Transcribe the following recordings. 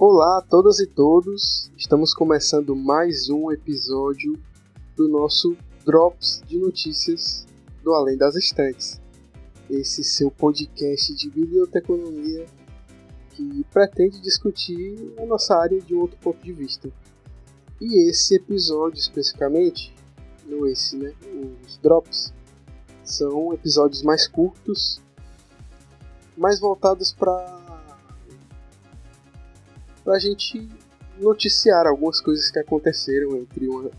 Olá a todas e todos, estamos começando mais um episódio do nosso Drops de Notícias do Além das Estantes. Esse seu podcast de biblioteconomia que pretende discutir a nossa área de outro ponto de vista. E esse episódio especificamente, no esse, né, os Drops, são episódios mais curtos, mais voltados para a gente noticiar algumas coisas que aconteceram entre uma,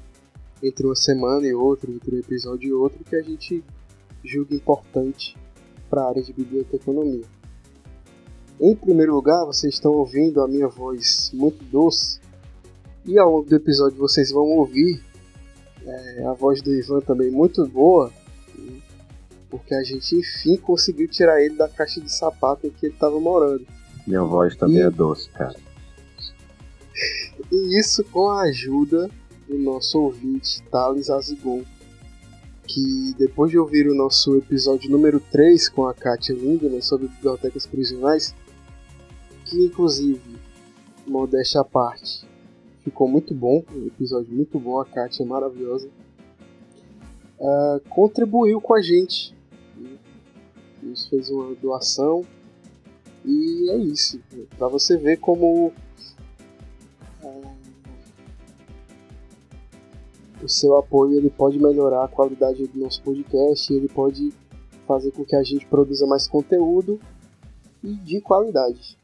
entre uma semana e outra, entre um episódio e outro, que a gente julga importante para a área de biblioteconomia. Em primeiro lugar, vocês estão ouvindo a minha voz muito doce, e ao longo do episódio vocês vão ouvir é, a voz do Ivan também muito boa, porque a gente enfim conseguiu tirar ele da caixa de sapato em que ele estava morando. Minha voz também e... é doce, cara. E isso com a ajuda do nosso ouvinte, Thales Azigon, que depois de ouvir o nosso episódio número 3 com a Katia Lindemann sobre bibliotecas prisionais, que inclusive, modéstia à parte, ficou muito bom, um episódio muito bom, a Katia é maravilhosa, uh, contribuiu com a gente isso fez uma doação. E é isso. Para você ver como o seu apoio ele pode melhorar a qualidade do nosso podcast, ele pode fazer com que a gente produza mais conteúdo e de qualidade.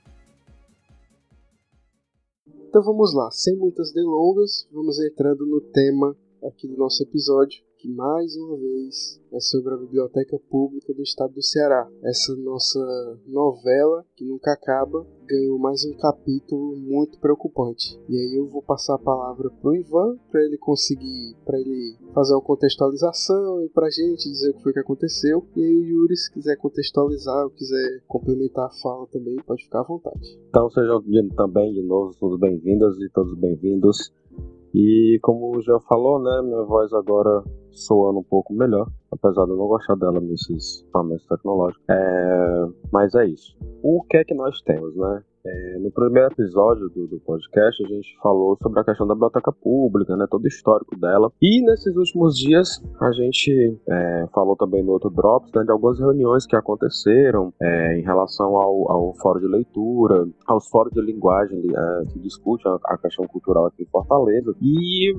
Então vamos lá, sem muitas delongas, vamos entrando no tema aqui do nosso episódio, que mais uma vez é sobre a Biblioteca Pública do Estado do Ceará. Essa nossa novela, que nunca acaba, ganhou mais um capítulo muito preocupante. E aí eu vou passar a palavra pro Ivan para ele conseguir, para ele fazer uma contextualização e pra gente dizer o que foi que aconteceu. E aí o Yuri, se quiser contextualizar ou quiser complementar a fala também, pode ficar à vontade. Então sejam também de novo todos bem-vindos e todos bem-vindos e como já falou, né, minha voz agora soando um pouco melhor, apesar de eu não gostar dela nesses equipamentos tecnológicos. É, mas é isso. O que é que nós temos, né? É, no primeiro episódio do, do, podcast, a gente falou sobre a questão da biblioteca pública, né, todo o histórico dela. E nesses últimos dias, a gente é, falou também no outro Drops né, de algumas reuniões que aconteceram é, em relação ao, ao fórum de leitura, aos fóruns de linguagem é, que discutem a, a questão cultural aqui em Fortaleza. E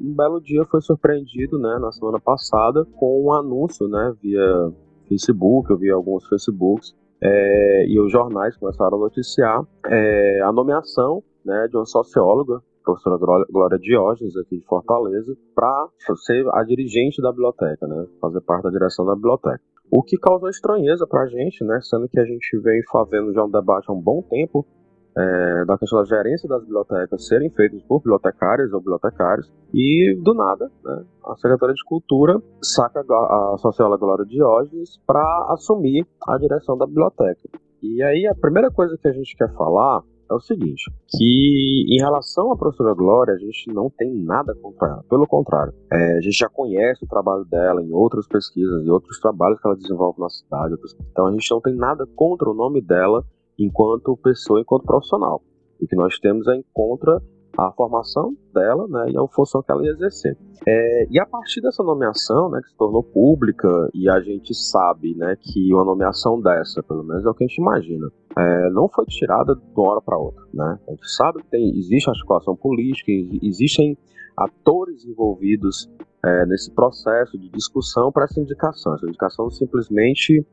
um belo dia foi surpreendido, né, na semana passada, com um anúncio, né, via Facebook, eu vi alguns Facebooks, é, e os jornais começaram a noticiar é, a nomeação né, de uma socióloga, professora Glória Diógenes, aqui de Fortaleza, para ser a dirigente da biblioteca, né, fazer parte da direção da biblioteca. O que causou estranheza para a gente, né, sendo que a gente vem fazendo já um debate há um bom tempo é, da questão da gerência das bibliotecas serem feitas por bibliotecárias ou bibliotecários, e do nada, né, a Secretaria de Cultura saca a socióloga Glória Diógenes para assumir a direção da biblioteca. E aí a primeira coisa que a gente quer falar é o seguinte, que em relação à professora Glória, a gente não tem nada contra ela. Pelo contrário, é, a gente já conhece o trabalho dela em outras pesquisas e outros trabalhos que ela desenvolve na cidade. Então a gente não tem nada contra o nome dela enquanto pessoa, enquanto profissional. O que nós temos é em contra a formação dela né, e a função que ela ia exercer. É, e a partir dessa nomeação, né, que se tornou pública, e a gente sabe né, que uma nomeação dessa, pelo menos é o que a gente imagina, é, não foi tirada de uma hora para outra. Né? A gente sabe que tem, existe articulação política, existem atores envolvidos é, nesse processo de discussão para essa indicação. Essa indicação simplesmente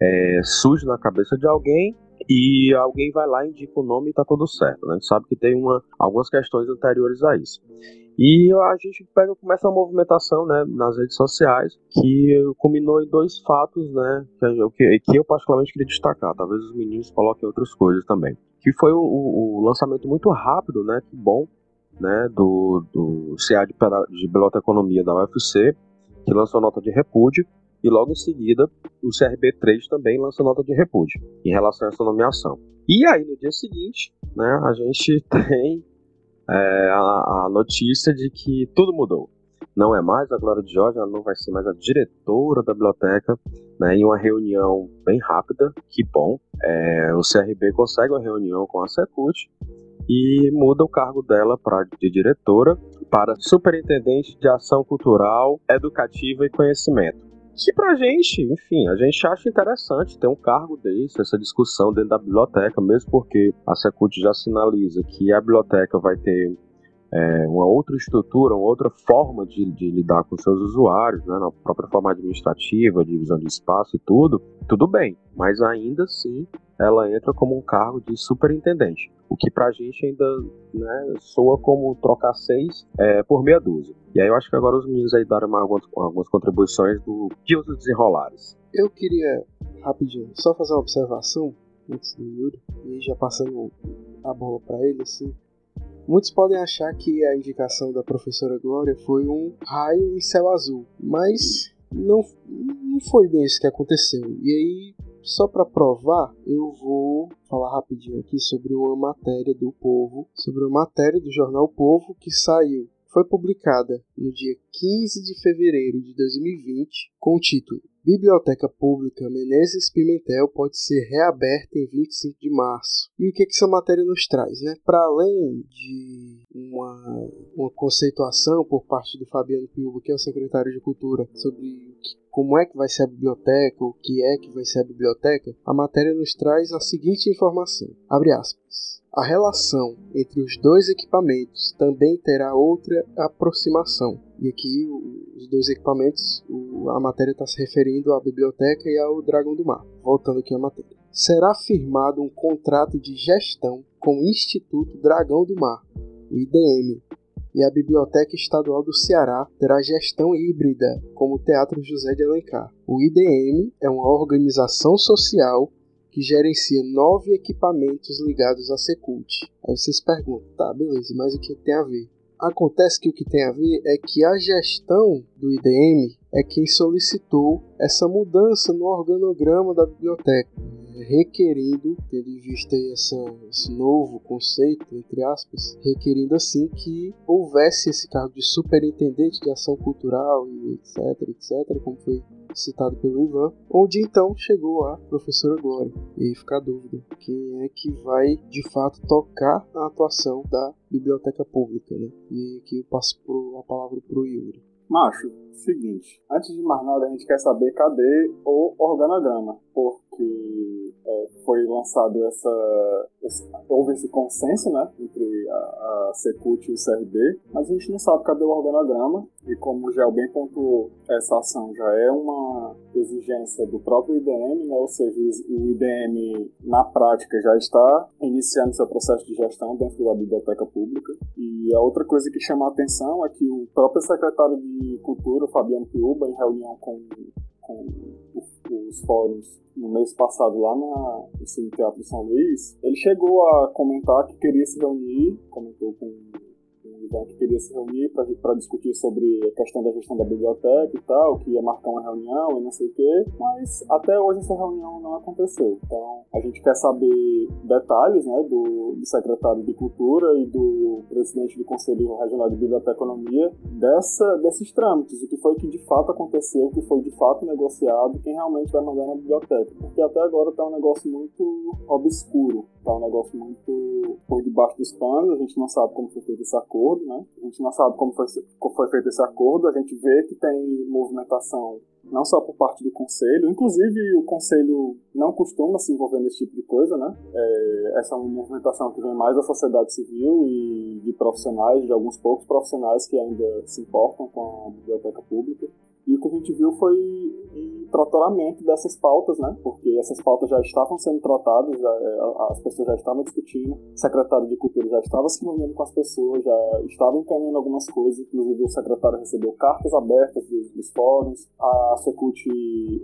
é, surge na cabeça de alguém e alguém vai lá indica o nome e tá tudo certo. Né? A gente sabe que tem uma, algumas questões anteriores a isso. E a gente pega começa uma movimentação né, nas redes sociais que culminou em dois fatos né, que, que eu particularmente queria destacar. Talvez os meninos coloquem outras coisas também. Que foi o, o lançamento muito rápido, né, que bom, né, do, do CA de, de Biblioteconomia da UFC, que lançou nota de repúdio e logo em seguida o CRB3 também lança nota de repúdio em relação a essa nomeação. E aí no dia seguinte, né, a gente tem é, a, a, notícia de que tudo mudou. Não é mais a Glória de Jorge, ela não vai ser mais a diretora da biblioteca, né, em uma reunião bem rápida, que bom. É, o CRB consegue uma reunião com a Secult e muda o cargo dela para de diretora para superintendente de ação cultural, educativa e conhecimento. Que pra gente, enfim, a gente acha interessante ter um cargo desse, essa discussão dentro da biblioteca, mesmo porque a Secult já sinaliza que a biblioteca vai ter é, uma outra estrutura, uma outra forma de, de, lidar com seus usuários, né, na própria forma administrativa, divisão de espaço e tudo, tudo bem, mas ainda assim ela entra como um cargo de superintendente, o que pra gente ainda né, soa como trocar seis é, por meia dúzia. E aí eu acho que agora os meninos aí deram algumas, algumas contribuições do de os desenrolares. Eu queria, rapidinho, só fazer uma observação antes do Yuri, e já passando a bola para ele, assim, Muitos podem achar que a indicação da professora Glória foi um raio em céu azul, mas não, não foi bem isso que aconteceu. E aí, só para provar, eu vou falar rapidinho aqui sobre uma matéria do Povo, sobre uma matéria do jornal Povo que saiu, foi publicada no dia 15 de fevereiro de 2020 com o título Biblioteca Pública Menezes Pimentel pode ser reaberta em 25 de março. E o que, que essa matéria nos traz? Né? Para além de uma, uma conceituação por parte do Fabiano Piuba, que é o secretário de Cultura, sobre como é que vai ser a biblioteca, o que é que vai ser a biblioteca, a matéria nos traz a seguinte informação. Abre aspas. A relação entre os dois equipamentos também terá outra aproximação. E aqui os dois equipamentos, a matéria está se referindo à biblioteca e ao Dragão do Mar. Voltando aqui à matéria. Será firmado um contrato de gestão com o Instituto Dragão do Mar, o IDM, e a Biblioteca Estadual do Ceará terá gestão híbrida, como o Teatro José de Alencar. O IDM é uma organização social que gerencia nove equipamentos ligados à Secult. Aí vocês perguntam, tá, beleza, mas o que tem a ver? Acontece que o que tem a ver é que a gestão do IDM é quem solicitou essa mudança no organograma da biblioteca, requerindo, tendo em vista essa, esse novo conceito, entre aspas, requerindo assim que houvesse esse cargo de superintendente de ação cultural e etc, etc, como foi citado pelo Ivan, onde então chegou a professora Glória. E aí fica a dúvida, quem é que vai de fato tocar a atuação da biblioteca pública, né? E aqui eu passo a palavra para o Yuri. Macho, seguinte, antes de mais nada a gente quer saber cadê o organograma, porque é, foi lançado essa, houve esse consenso, né, entre a, a Secult e o CRB, mas a gente não sabe cadê o organograma, e como já bem pontuou, essa ação já é uma exigência do próprio IDM, né, ou seja, o IDM na prática já está iniciando seu processo de gestão dentro da biblioteca pública, e a outra coisa que chama a atenção é que o próprio secretário de Cultura, Fabiano Piuba, em reunião com, com os fóruns no mês passado lá na, no Cine Teatro São Luís, ele chegou a comentar que queria se reunir, comentou com então, que queria se reunir para discutir sobre a questão da gestão da biblioteca e tal, que ia marcar uma reunião e não sei o quê, mas até hoje essa reunião não aconteceu. Então, a gente quer saber detalhes né, do, do secretário de Cultura e do presidente do Conselho Regional de Biblioteconomia dessa, desses trâmites, o que foi que de fato aconteceu, o que foi de fato negociado, quem realmente vai mandar na biblioteca. Porque até agora está um negócio muito obscuro, está um negócio muito por debaixo dos panos, a gente não sabe como foi feito esse acordo acordo, né? A gente não sabe como foi, foi feito esse acordo, a gente vê que tem movimentação não só por parte do conselho, inclusive o conselho não costuma se envolver nesse tipo de coisa, né? É, essa é uma movimentação que vem mais da sociedade civil e de profissionais, de alguns poucos profissionais que ainda se importam com a biblioteca pública. E o que a gente viu foi um tratoramento dessas pautas, né? Porque essas pautas já estavam sendo tratadas, é, as pessoas já estavam discutindo, o secretário de Cultura já estava se reunindo com as pessoas, já estava encaminhando algumas coisas, inclusive o secretário recebeu cartas abertas dos, dos fóruns, a Secult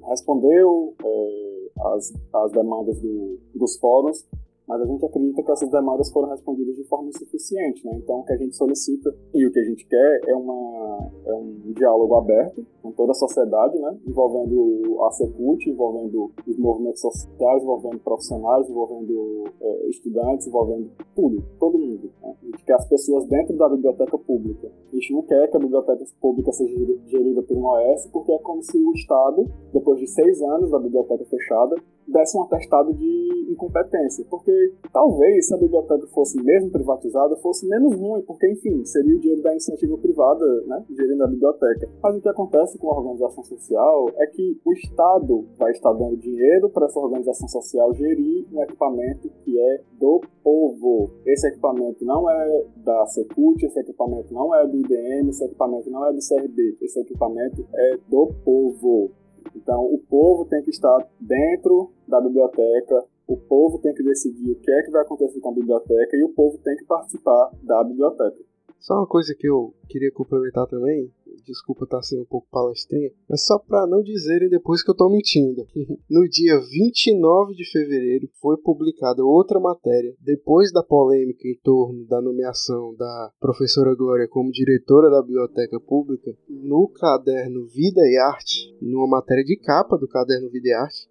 respondeu é, as, as demandas do, dos fóruns, mas a gente acredita que essas demandas foram respondidas de forma insuficiente, né? Então, o que a gente solicita e o que a gente quer é, uma, é um diálogo aberto com toda a sociedade, né? Envolvendo a Secult, envolvendo os movimentos sociais, envolvendo profissionais, envolvendo é, estudantes, envolvendo tudo, todo mundo. Né? A gente quer as pessoas dentro da biblioteca pública. A gente não quer que a biblioteca pública seja gerida por um OS, porque é como se o Estado, depois de seis anos da biblioteca fechada, desse um atestado de incompetência, porque talvez se a biblioteca fosse mesmo privatizada, fosse menos ruim, porque, enfim, seria o dinheiro da iniciativa privada, né, gerindo a biblioteca. Mas o que acontece com a organização social é que o Estado vai estar dando dinheiro para essa organização social gerir um equipamento que é do povo. Esse equipamento não é da Secult, esse equipamento não é do IBM, esse equipamento não é do CRB, esse equipamento é do povo. Então, o povo tem que estar dentro da biblioteca, o povo tem que decidir o que é que vai acontecer com a biblioteca e o povo tem que participar da biblioteca. Só uma coisa que eu queria complementar também, desculpa estar sendo um pouco palestrinha, mas só para não dizerem depois que eu estou mentindo. No dia 29 de fevereiro foi publicada outra matéria, depois da polêmica em torno da nomeação da professora Glória como diretora da biblioteca pública, no caderno Vida e Arte, numa matéria de capa do caderno Vida e Arte,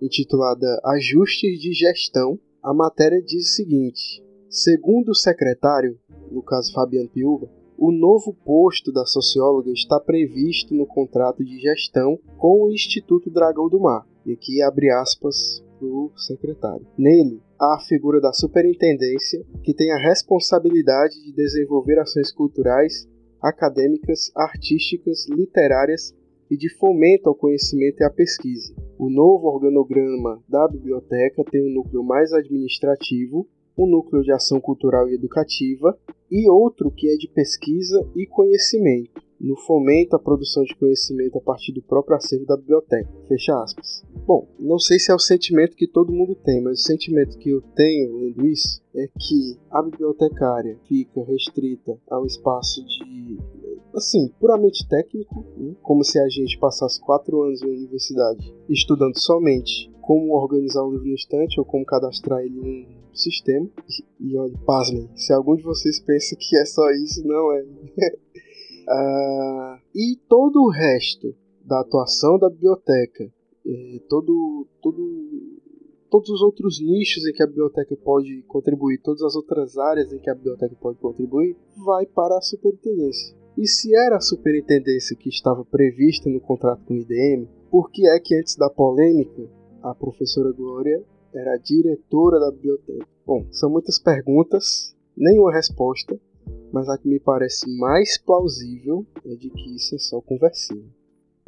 intitulada Ajustes de Gestão, a matéria diz o seguinte: Segundo o secretário, no caso Fabiano Piuba, o novo posto da socióloga está previsto no contrato de gestão com o Instituto Dragão do Mar. E aqui abre aspas para o secretário. Nele, há a figura da superintendência, que tem a responsabilidade de desenvolver ações culturais, acadêmicas, artísticas, literárias e de fomento ao conhecimento e à pesquisa. O novo organograma da biblioteca tem um núcleo mais administrativo um núcleo de ação cultural e educativa e outro que é de pesquisa e conhecimento, no fomento à produção de conhecimento a partir do próprio acervo da biblioteca. Fecha aspas. Bom, não sei se é o sentimento que todo mundo tem, mas o sentimento que eu tenho lendo isso é que a bibliotecária fica restrita a um espaço de assim, puramente técnico, né? como se a gente passasse quatro anos na universidade estudando somente como organizar um livro no estante ou como cadastrar ele em sistema. E, olha, pasmem, se algum de vocês pensa que é só isso, não é. uh, e todo o resto da atuação da biblioteca, é, todo, todo, todos os outros nichos em que a biblioteca pode contribuir, todas as outras áreas em que a biblioteca pode contribuir, vai para a superintendência. E se era a superintendência que estava prevista no contrato com o IDM, por que é que antes da polêmica a professora Glória era a diretora da biblioteca? Bom, são muitas perguntas, nenhuma resposta, mas a que me parece mais plausível é de que isso é só conversinha.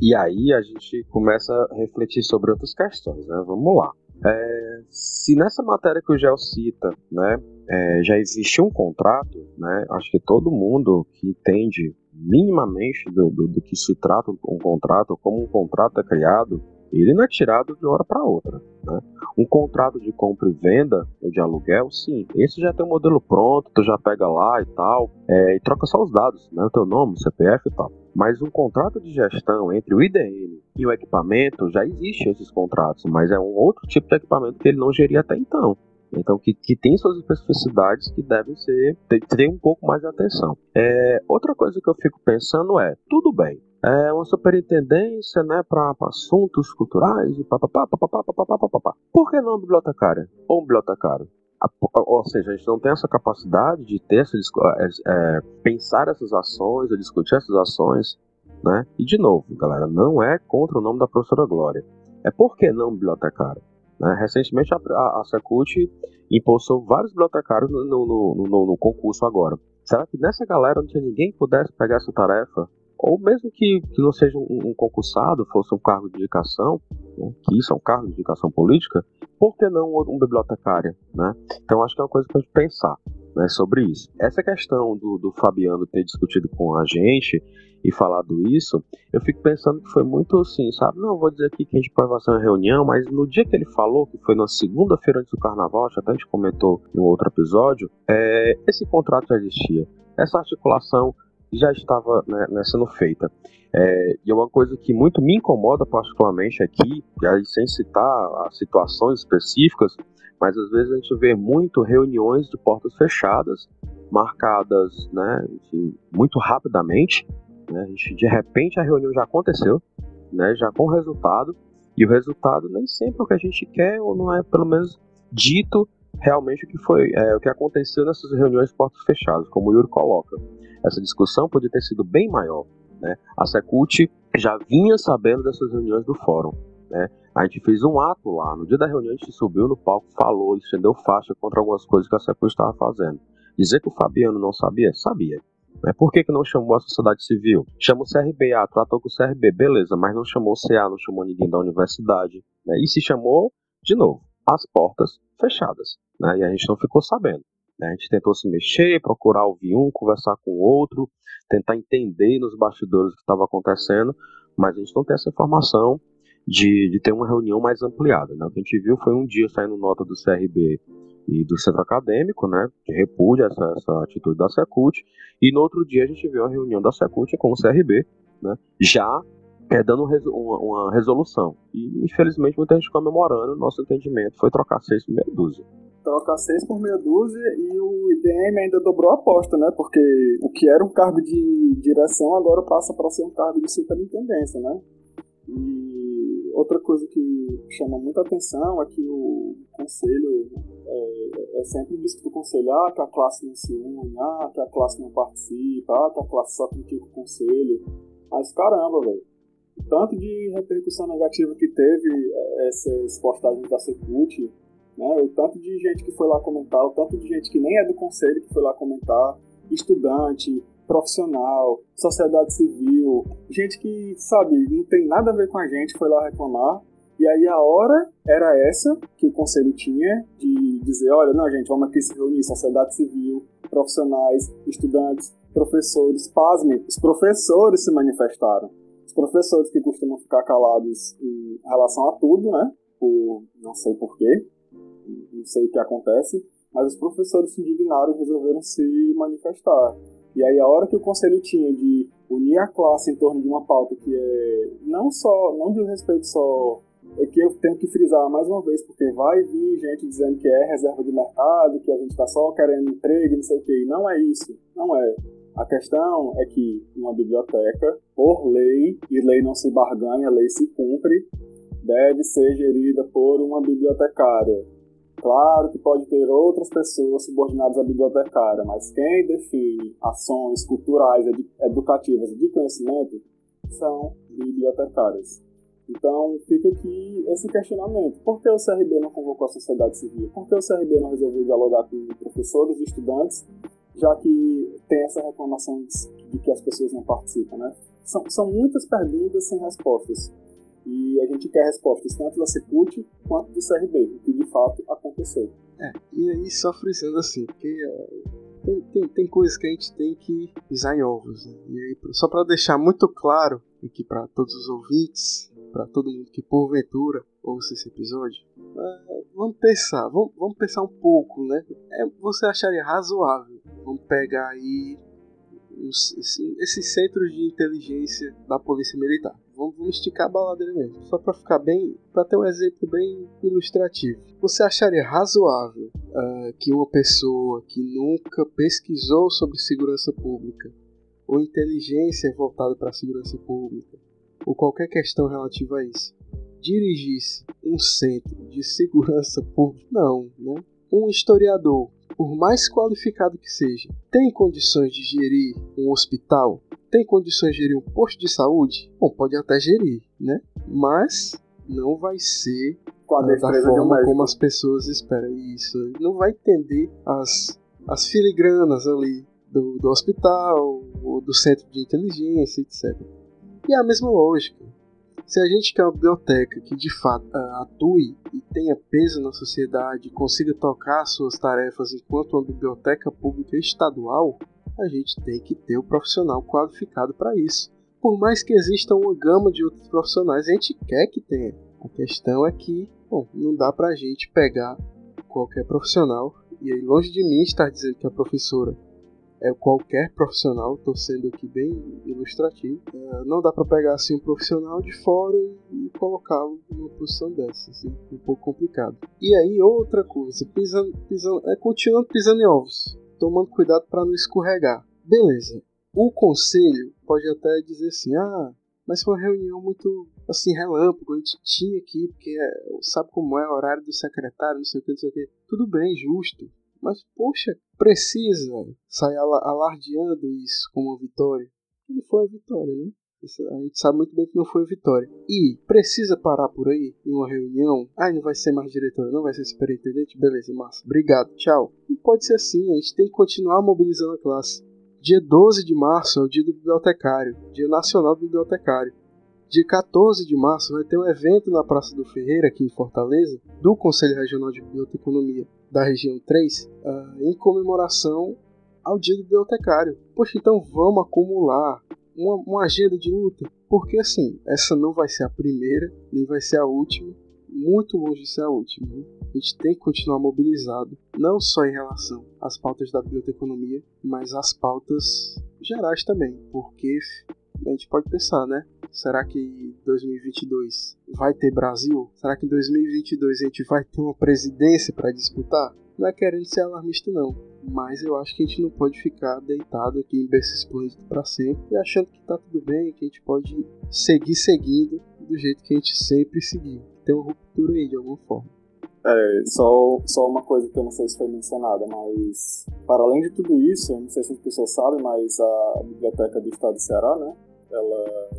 E aí a gente começa a refletir sobre outras questões, né? Vamos lá. É, se nessa matéria que o Gel cita, né, é, já existe um contrato, né, acho que todo mundo que entende minimamente do, do, do que se trata um contrato, como um contrato é criado, ele não é tirado de uma hora para outra. Né? Um contrato de compra e venda ou de aluguel, sim, esse já tem um modelo pronto, tu já pega lá e tal, é, e troca só os dados, né? o teu nome, CPF e tal. Mas um contrato de gestão entre o IDM e o equipamento, já existe esses contratos, mas é um outro tipo de equipamento que ele não geria até então. Então, que, que tem suas especificidades que devem ser ter, ter um pouco mais de atenção. É, outra coisa que eu fico pensando é, tudo bem, é uma superintendência né, para assuntos culturais e papapá, papapá, papapá. Por que não bibliotecária ou um bibliotecário? Ou seja, a gente não tem essa capacidade de ter essa, é, é, pensar essas ações, discutir essas ações, né? E de novo, galera, não é contra o nome da professora Glória. É por que não bibliotecário? Né? Recentemente a, a, a Secult impulsou vários bibliotecários no, no, no, no, concurso agora. Será que nessa galera não tinha ninguém que pudesse pegar essa tarefa ou mesmo que, que não seja um, um, concursado, fosse um cargo de indicação, né, que isso é um cargo de indicação política, por que não um, bibliotecário? Né? Então acho que é uma coisa para a gente pensar né, sobre isso. Essa questão do, do Fabiano ter discutido com a gente e falado isso, eu fico pensando que foi muito assim, sabe? Não vou dizer aqui que a gente pode fazer uma reunião, mas no dia que ele falou, que foi na segunda-feira antes do carnaval, acho até a gente comentou em outro episódio, é, esse contrato já existia. Essa articulação já estava né, né, sendo feita. É, e é uma coisa que muito me incomoda particularmente aqui, e aí sem citar as situações específicas, mas às vezes a gente vê muito reuniões de portas fechadas, marcadas né, muito rapidamente. Né, a gente, de repente a reunião já aconteceu, né, já com resultado, e o resultado nem sempre é o que a gente quer, ou não é pelo menos dito realmente o que foi, é, o que aconteceu nessas reuniões portas fechadas, como o Yuri coloca essa discussão podia ter sido bem maior. Né? A Secult já vinha sabendo dessas reuniões do fórum. Né? A gente fez um ato lá. No dia da reunião, a gente subiu no palco, falou, estendeu faixa contra algumas coisas que a Secult estava fazendo. Dizer que o Fabiano não sabia? Sabia. Né? Por que, que não chamou a sociedade civil? Chamou o CRB, ah, tratou com o CRB, beleza, mas não chamou o CA, não chamou ninguém da universidade. Né? E se chamou, de novo, as portas fechadas. Né? E a gente não ficou sabendo. Né? A gente tentou se mexer, procurar ouvir um, conversar com o outro, tentar entender nos bastidores o que estava acontecendo, mas a gente não tem essa informação de, de ter uma reunião mais ampliada. Né? O que a gente viu foi um dia saindo nota do CRB e do centro acadêmico, né, de repúdio essa, essa atitude da Secult, e no outro dia a gente viu a reunião da Secult com o CRB, né, já é, dando uma, uma, resolução. E infelizmente muita gente comemorando, nosso entendimento foi trocar seis por meia dúzia. Trocar seis por meia dúzia e o IDM ainda dobrou a aposta, né? Porque o que era um cargo de direção agora passa para ser um cargo de superintendência, né? E outra coisa que chama muita atenção é que o conselho é, é sempre visto do conselho, ah, que a classe não se une, ah, que a classe não participa, ah, que a classe só critica o conselho. Mas caramba, velho. Tanto de repercussão negativa que teve é, essas postagens da Secult, né, o tanto de gente que foi lá comentar, o tanto de gente que nem é do conselho que foi lá comentar, estudante, profissional, sociedade civil, gente que, sabe, não tem nada a ver com a gente, foi lá reclamar. E aí a hora era essa que o conselho tinha de dizer, olha, não, gente, vamos aqui se reunir, sociedade civil, profissionais, estudantes, professores, pasmem, os professores se manifestaram. Os professores que costumam ficar calados em relação a tudo, né, por não sei porquê, não sei o que acontece, mas os professores se indignaram e resolveram se manifestar. E aí a hora que o conselho tinha de unir a classe em torno de uma pauta que é não só, não diz respeito só é que eu tenho que frisar mais uma vez, porque vai vir gente dizendo que é reserva de mercado, que a gente está só querendo emprego, não sei o que. E não é isso. Não é. A questão é que uma biblioteca, por lei, e lei não se barganha, lei se cumpre, deve ser gerida por uma bibliotecária. Claro que pode ter outras pessoas subordinadas à bibliotecária, mas quem define ações culturais, educativas e de conhecimento são bibliotecárias. Então fica aqui esse questionamento. Por que o CRB não convocou a sociedade civil? Por que o CRB não resolveu dialogar com professores e estudantes, já que tem essa reclamação de que as pessoas não participam, né? São, são muitas perguntas sem respostas. E a gente quer respostas tanto da Secult quanto do CRB, o que de fato aconteceu. É, e aí só frisando assim, porque uh, tem, tem, tem coisas que a gente tem que pisar em ovos. Né? E aí, só para deixar muito claro aqui para todos os ouvintes, para todo mundo que porventura ouça esse episódio, uh, vamos pensar, vamos, vamos pensar um pouco, né? É, você acharia razoável? Vamos pegar aí esses centros de inteligência da polícia militar. Vamos, vamos esticar a baladeira mesmo, só para ficar bem, para ter um exemplo bem ilustrativo. Você acharia razoável uh, que uma pessoa que nunca pesquisou sobre segurança pública ou inteligência voltada para segurança pública ou qualquer questão relativa a isso dirigisse um centro de segurança pública? Não, né? Um historiador por mais qualificado que seja, tem condições de gerir um hospital? Tem condições de gerir um posto de saúde? Bom, pode até gerir, né? Mas não vai ser da forma como as pessoas esperam isso. Não vai entender as, as filigranas ali do, do hospital, ou do centro de inteligência, etc. E é a mesma lógica. Se a gente quer uma biblioteca que de fato atue e tenha peso na sociedade, consiga tocar suas tarefas enquanto uma biblioteca pública estadual, a gente tem que ter o um profissional qualificado para isso. Por mais que exista uma gama de outros profissionais, a gente quer que tenha. A questão é que, bom, não dá para a gente pegar qualquer profissional. E aí, longe de mim estar dizendo que a professora é qualquer profissional, estou sendo aqui bem ilustrativo. É, não dá para pegar assim um profissional de fora e, colocá-lo numa posição dessa, assim, um pouco complicado. E aí outra coisa, pisando, pisando, é continuando pisando em ovos, tomando cuidado para não escorregar. Beleza. O conselho pode até dizer assim, ah, mas foi uma reunião muito assim relâmpago, a gente tinha aqui porque é, sabe como é o horário do secretário, não sei o que, não sei o que. Tudo bem, justo. Mas, poxa, precisa sair alardeando isso como uma vitória. Não foi a vitória, né? A gente sabe muito bem que não foi vitória. E precisa parar por aí em uma reunião. Ah, não vai ser mais diretora, não vai ser superintendente? Beleza, massa. Obrigado, tchau. Não pode ser assim, a gente tem que continuar mobilizando a classe. Dia 12 de março é o dia do bibliotecário, dia nacional do bibliotecário. Dia 14 de março vai ter um evento na Praça do Ferreira, aqui em Fortaleza, do Conselho Regional de Biblioteconomia da região 3, uh, ah, em comemoração ao dia do bibliotecário. Poxa, então vamos acumular uma, uma agenda de luta, porque assim, essa não vai ser a primeira, nem vai ser a última, muito longe de ser a última. Né? A gente tem que continuar mobilizado, não só em relação às pautas da biblioteconomia, mas às pautas gerais também, porque a gente pode pensar, né? Será que 2022 vai ter Brasil? Será que em 2022 a gente vai ter uma presidência para disputar? Não é querendo ser alarmista, não. Mas eu acho que a gente não pode ficar deitado aqui em berço esplêndido para sempre e achando que tá tudo bem, que a gente pode seguir seguindo do jeito que a gente sempre seguiu. Tem uma ruptura aí de alguma forma. É, só, só uma coisa que eu não sei se foi mencionada, mas para além de tudo isso, não sei se as pessoas sabem, mas a Biblioteca do Estado do Ceará, né, ela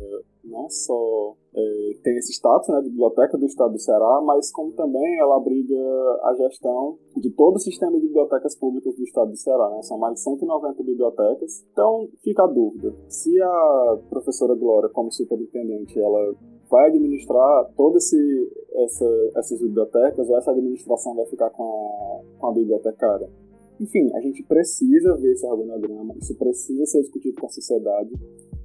não só é, tem esse status né, de biblioteca do estado do Ceará, mas como também ela abriga a gestão de todo o sistema de bibliotecas públicas do estado do Ceará. Né? São mais de 190 bibliotecas. Então fica a dúvida, se a professora Glória, como superintendente, ela vai administrar todas essa, essas bibliotecas ou essa administração vai ficar com a, com a bibliotecária? Enfim, a gente precisa ver esse organograma, isso precisa ser discutido com a sociedade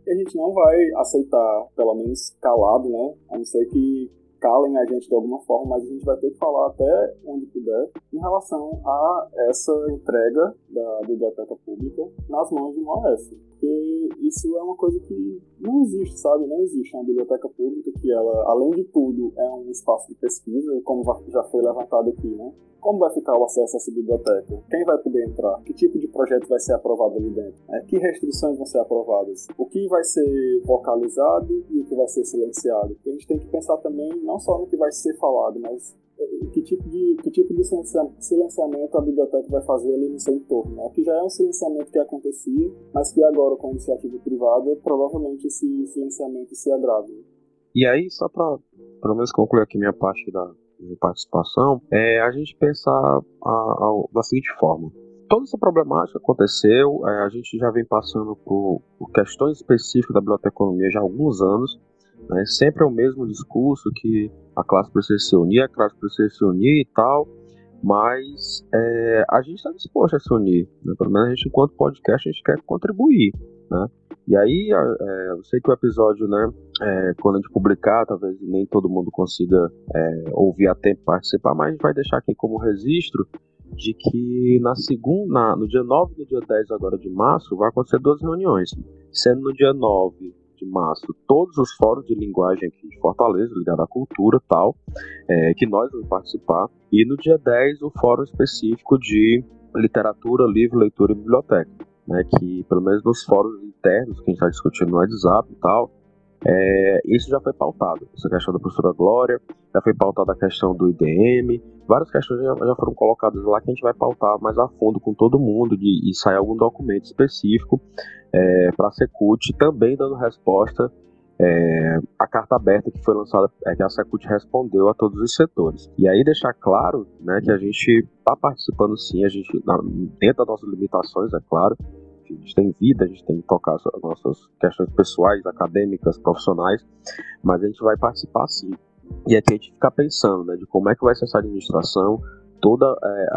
e a gente não vai aceitar, pelo menos calado, né? A não ser que calem a gente de alguma forma, mas a gente vai ter que falar até onde puder em relação a essa entrega da biblioteca pública nas mãos de uma OS. Porque isso é uma coisa que não existe, sabe? Não existe uma biblioteca pública que ela, além de tudo, é um espaço de pesquisa, como já foi levantado aqui, né? Como vai ficar o acesso a essa biblioteca? Quem vai poder entrar? Que tipo de projeto vai ser aprovado ali dentro? É, que restrições vão ser aprovadas? O que vai ser vocalizado e o que vai ser silenciado? A gente tem que pensar também não só no que vai ser falado, mas que tipo de, que tipo de silenciamento a biblioteca vai fazer ali no seu entorno. Né? Que já é um silenciamento que acontecia, mas que agora, com a iniciativa privada, provavelmente esse silenciamento se agrava. E aí, só para pelo menos concluir aqui minha parte da minha participação, é a gente pensar a, a, da seguinte forma. Toda essa problemática aconteceu, é, a gente já vem passando por, por questões específicas da biblioteconomia já há alguns anos, né? Sempre é o mesmo discurso que a classe precisa se unir, a classe precisa se unir e tal, mas é, a gente está disposto a se unir. Né? Pelo menos a gente, enquanto podcast, a gente quer contribuir. Né? E aí, é, eu sei que o episódio, né, é, quando a gente publicar, talvez nem todo mundo consiga é, ouvir a tempo participar, mas vai deixar aqui como registro de que na segunda, no dia 9 e no dia 10 agora de março vai acontecer duas reuniões, sendo no dia 9 de março todos os fóruns de linguagem aqui de Fortaleza, ligado à cultura tal, é, que nós vamos participar. E no dia 10 o fórum específico de literatura, livro, leitura e biblioteca. Né, que pelo menos nos fóruns internos que a gente está discutindo no WhatsApp e tal, é, isso já foi pautado. Essa questão da professora Glória, já foi pautada a questão do IDM, várias questões já, já, foram colocadas lá que a gente vai pautar mais a fundo com todo mundo de, e sair algum documento específico é, para a Secult, também dando resposta é, à carta aberta que foi lançada, é, que a Secult respondeu a todos os setores. E aí deixar claro né, que a gente está participando sim, a gente, dentro das nossas limitações, é claro, a gente tem vida, a gente tem que tocar as nossas questões pessoais, acadêmicas, profissionais, mas a gente vai participar sim. E aqui a gente fica pensando né, de como é que vai ser essa administração, todas é,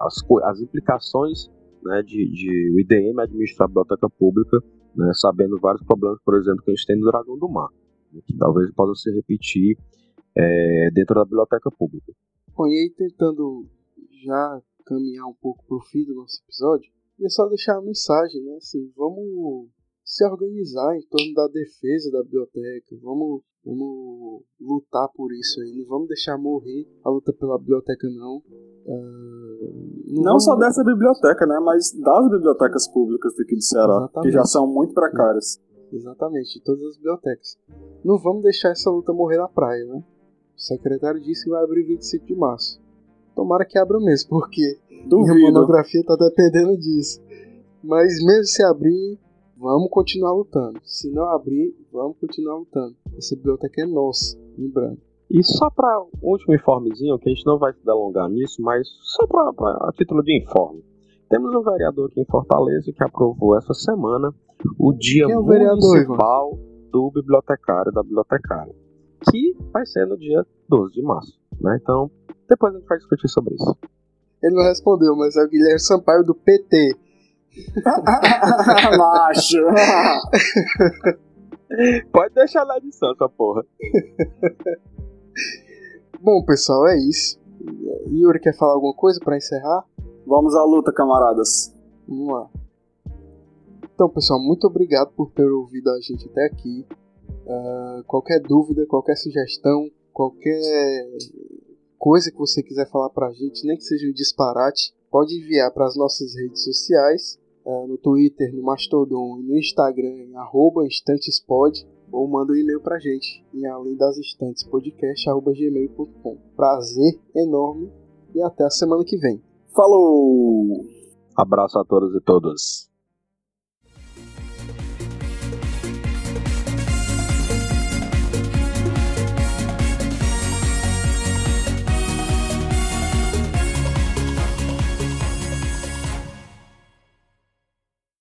as, as implicações né, de, de o IDM administrar a biblioteca pública, né, sabendo vários problemas, por exemplo, que a gente tem no Dragão do Mar, né, que talvez possam se repetir é, dentro da biblioteca pública. Bom, e aí tentando já caminhar um pouco para o fim do nosso episódio, é só deixar uma mensagem, né? Assim, vamos se organizar em torno da defesa da biblioteca, vamos, vamos lutar por isso aí, não vamos deixar morrer a luta pela biblioteca não. Uh, não, só dessa biblioteca, né, mas das bibliotecas públicas daqui do Ceará, Exatamente. que já são muito precárias. Exatamente, todas as bibliotecas. Não vamos deixar essa luta morrer na praia, né? O secretário disse que vai abrir 25 de março. Tomara que abra mesmo, porque Duvido. minha monografia tá dependendo disso. Mas mesmo se abrir, vamos continuar lutando. Se não abrir, vamos continuar lutando. Essa biblioteca é nossa, lembrando. E só para último informezinho, que a gente não vai se delongar nisso, mas só para a título de informe. Temos um vereador aqui em Fortaleza que aprovou essa semana o dia é o municipal vereador, do bibliotecário da bibliotecária, que vai ser no dia 12 de março. Né? Então, depois a gente vai discutir sobre isso. Ele não respondeu, mas é o Guilherme Sampaio do PT. Macho! Pode deixar na edição essa porra. Bom, pessoal, é isso. Yuri quer falar alguma coisa para encerrar? Vamos à luta, camaradas. Vamos lá. Então, pessoal, muito obrigado por ter ouvido a gente até aqui. Uh, qualquer dúvida, qualquer sugestão, qualquer coisa que você quiser falar pra gente, nem que seja um disparate, pode enviar para as nossas redes sociais, uh, no Twitter, no Mastodon e no Instagram, em arroba instantespod, ou manda um e-mail pra gente em além das estantes podcast.gmail.com. Prazer enorme e até a semana que vem. Falou! Abraço a todos e todas.